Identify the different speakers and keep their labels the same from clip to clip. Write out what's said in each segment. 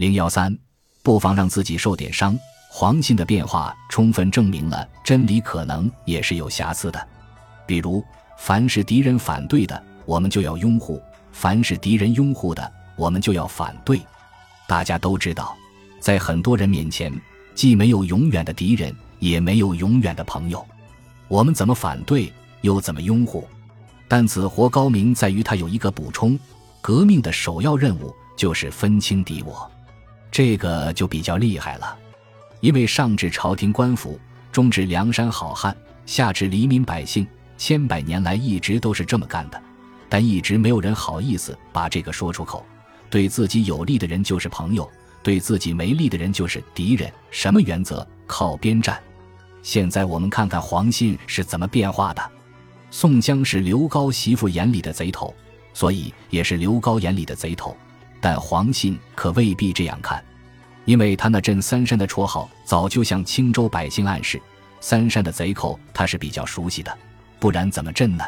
Speaker 1: 零幺三，不妨让自己受点伤。黄信的变化充分证明了真理可能也是有瑕疵的，比如，凡是敌人反对的，我们就要拥护；凡是敌人拥护的，我们就要反对。大家都知道，在很多人面前，既没有永远的敌人，也没有永远的朋友。我们怎么反对，又怎么拥护？但子活高明在于他有一个补充：革命的首要任务就是分清敌我，这个就比较厉害了。因为上至朝廷官府，中至梁山好汉，下至黎民百姓，千百年来一直都是这么干的，但一直没有人好意思把这个说出口。对自己有利的人就是朋友，对自己没利的人就是敌人。什么原则？靠边站。现在我们看看黄信是怎么变化的。宋江是刘高媳妇眼里的贼头，所以也是刘高眼里的贼头，但黄信可未必这样看。因为他那镇三山的绰号，早就向青州百姓暗示，三山的贼寇他是比较熟悉的，不然怎么镇呢？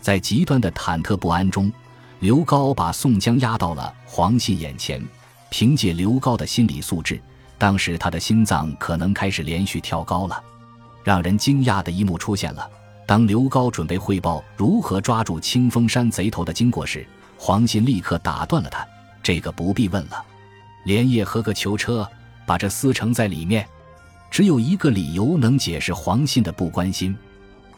Speaker 1: 在极端的忐忑不安中，刘高把宋江押到了黄信眼前。凭借刘高的心理素质，当时他的心脏可能开始连续跳高了。让人惊讶的一幕出现了：当刘高准备汇报如何抓住清风山贼头的经过时，黄信立刻打断了他：“这个不必问了。”连夜喝个囚车，把这撕成在里面。只有一个理由能解释黄信的不关心。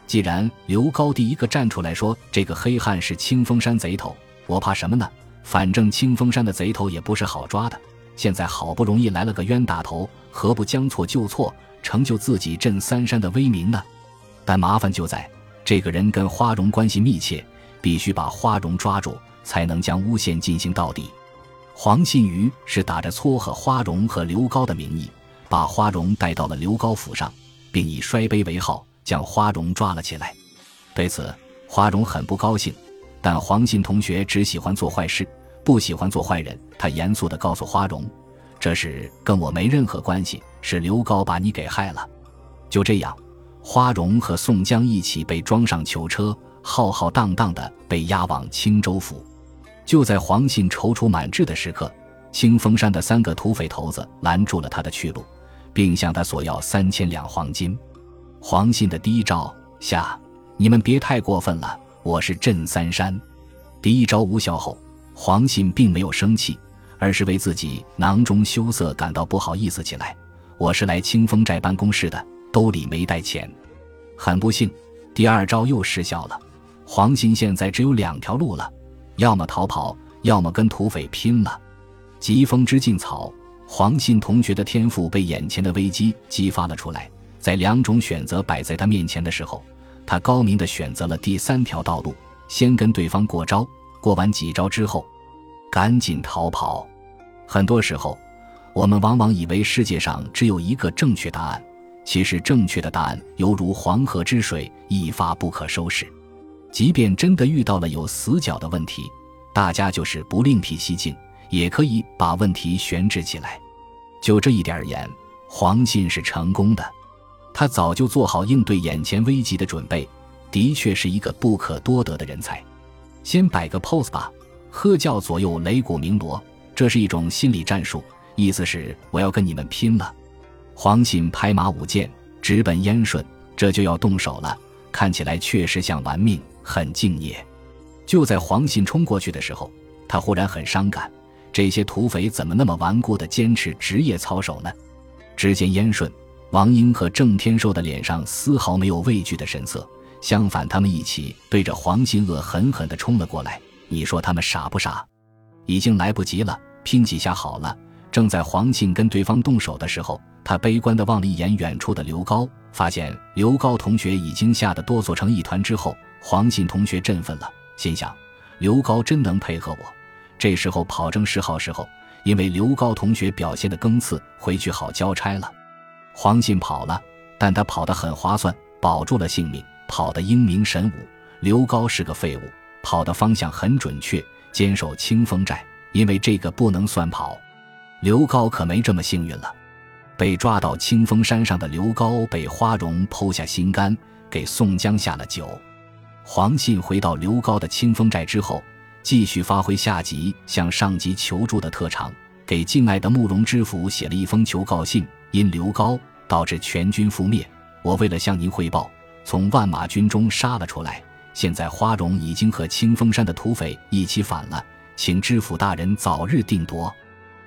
Speaker 1: 既然刘高第一个站出来说这个黑汉是清风山贼头，我怕什么呢？反正清风山的贼头也不是好抓的。现在好不容易来了个冤大头，何不将错就错，成就自己镇三山的威名呢？但麻烦就在这个人跟花荣关系密切，必须把花荣抓住，才能将诬陷进行到底。黄信瑜是打着撮合花荣和刘高的名义，把花荣带到了刘高府上，并以摔杯为号将花荣抓了起来。对此，花荣很不高兴，但黄信同学只喜欢做坏事，不喜欢做坏人。他严肃地告诉花荣：“这事跟我没任何关系，是刘高把你给害了。”就这样，花荣和宋江一起被装上囚车，浩浩荡荡地被押往青州府。就在黄信踌躇满志的时刻，清风山的三个土匪头子拦住了他的去路，并向他索要三千两黄金。黄信的第一招下，你们别太过分了，我是镇三山。第一招无效后，黄信并没有生气，而是为自己囊中羞涩感到不好意思起来。我是来清风寨办公室的，兜里没带钱。很不幸，第二招又失效了。黄信现在只有两条路了。要么逃跑，要么跟土匪拼了。疾风知劲草，黄信同学的天赋被眼前的危机激发了出来。在两种选择摆在他面前的时候，他高明的选择了第三条道路：先跟对方过招，过完几招之后，赶紧逃跑。很多时候，我们往往以为世界上只有一个正确答案，其实正确的答案犹如黄河之水，一发不可收拾。即便真的遇到了有死角的问题，大家就是不另辟蹊径，也可以把问题悬置起来。就这一点而言，黄信是成功的。他早就做好应对眼前危机的准备，的确是一个不可多得的人才。先摆个 pose 吧，喝叫左右擂鼓鸣锣，这是一种心理战术，意思是我要跟你们拼了。黄信拍马舞剑，直奔燕顺，这就要动手了。看起来确实像玩命。很敬业。就在黄信冲过去的时候，他忽然很伤感：这些土匪怎么那么顽固地坚持职业操守呢？只见燕顺、王英和郑天寿的脸上丝毫没有畏惧的神色，相反，他们一起对着黄信恶狠狠地冲了过来。你说他们傻不傻？已经来不及了，拼几下好了。正在黄信跟对方动手的时候，他悲观地望了一眼远处的刘高，发现刘高同学已经吓得哆嗦成一团。之后。黄信同学振奋了，心想：刘高真能配合我。这时候跑正是好时候，因为刘高同学表现的更次，回去好交差了。黄信跑了，但他跑得很划算，保住了性命，跑得英明神武。刘高是个废物，跑的方向很准确，坚守清风寨，因为这个不能算跑。刘高可没这么幸运了，被抓到清风山上的刘高被花荣剖下心肝，给宋江下了酒。黄信回到刘高的清风寨之后，继续发挥下级向上级求助的特长，给敬爱的慕容知府写了一封求告信，因刘高导致全军覆灭。我为了向您汇报，从万马军中杀了出来。现在花荣已经和清风山的土匪一起反了，请知府大人早日定夺。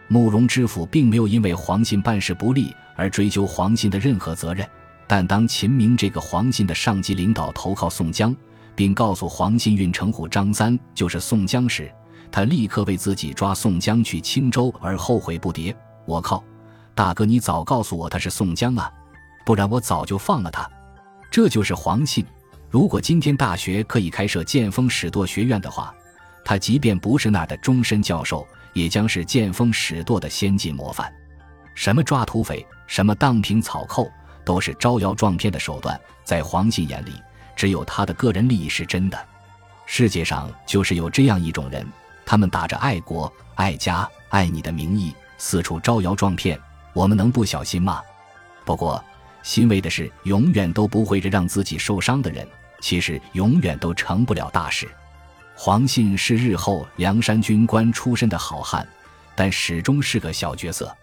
Speaker 1: 慕容知府并没有因为黄信办事不力而追究黄信的任何责任，但当秦明这个黄信的上级领导投靠宋江，并告诉黄信运城虎张三就是宋江时，他立刻为自己抓宋江去青州而后悔不迭。我靠，大哥，你早告诉我他是宋江啊，不然我早就放了他。这就是黄信。如果今天大学可以开设剑锋使舵学院的话，他即便不是那儿的终身教授，也将是剑锋使舵的先进模范。什么抓土匪，什么荡平草寇，都是招摇撞骗的手段。在黄信眼里，只有他的个人利益是真的。世界上就是有这样一种人，他们打着爱国、爱家、爱你的名义，四处招摇撞骗。我们能不小心吗？不过，欣慰的是，永远都不会让自己受伤的人，其实永远都成不了大事。黄信是日后梁山军官出身的好汉，但始终是个小角色。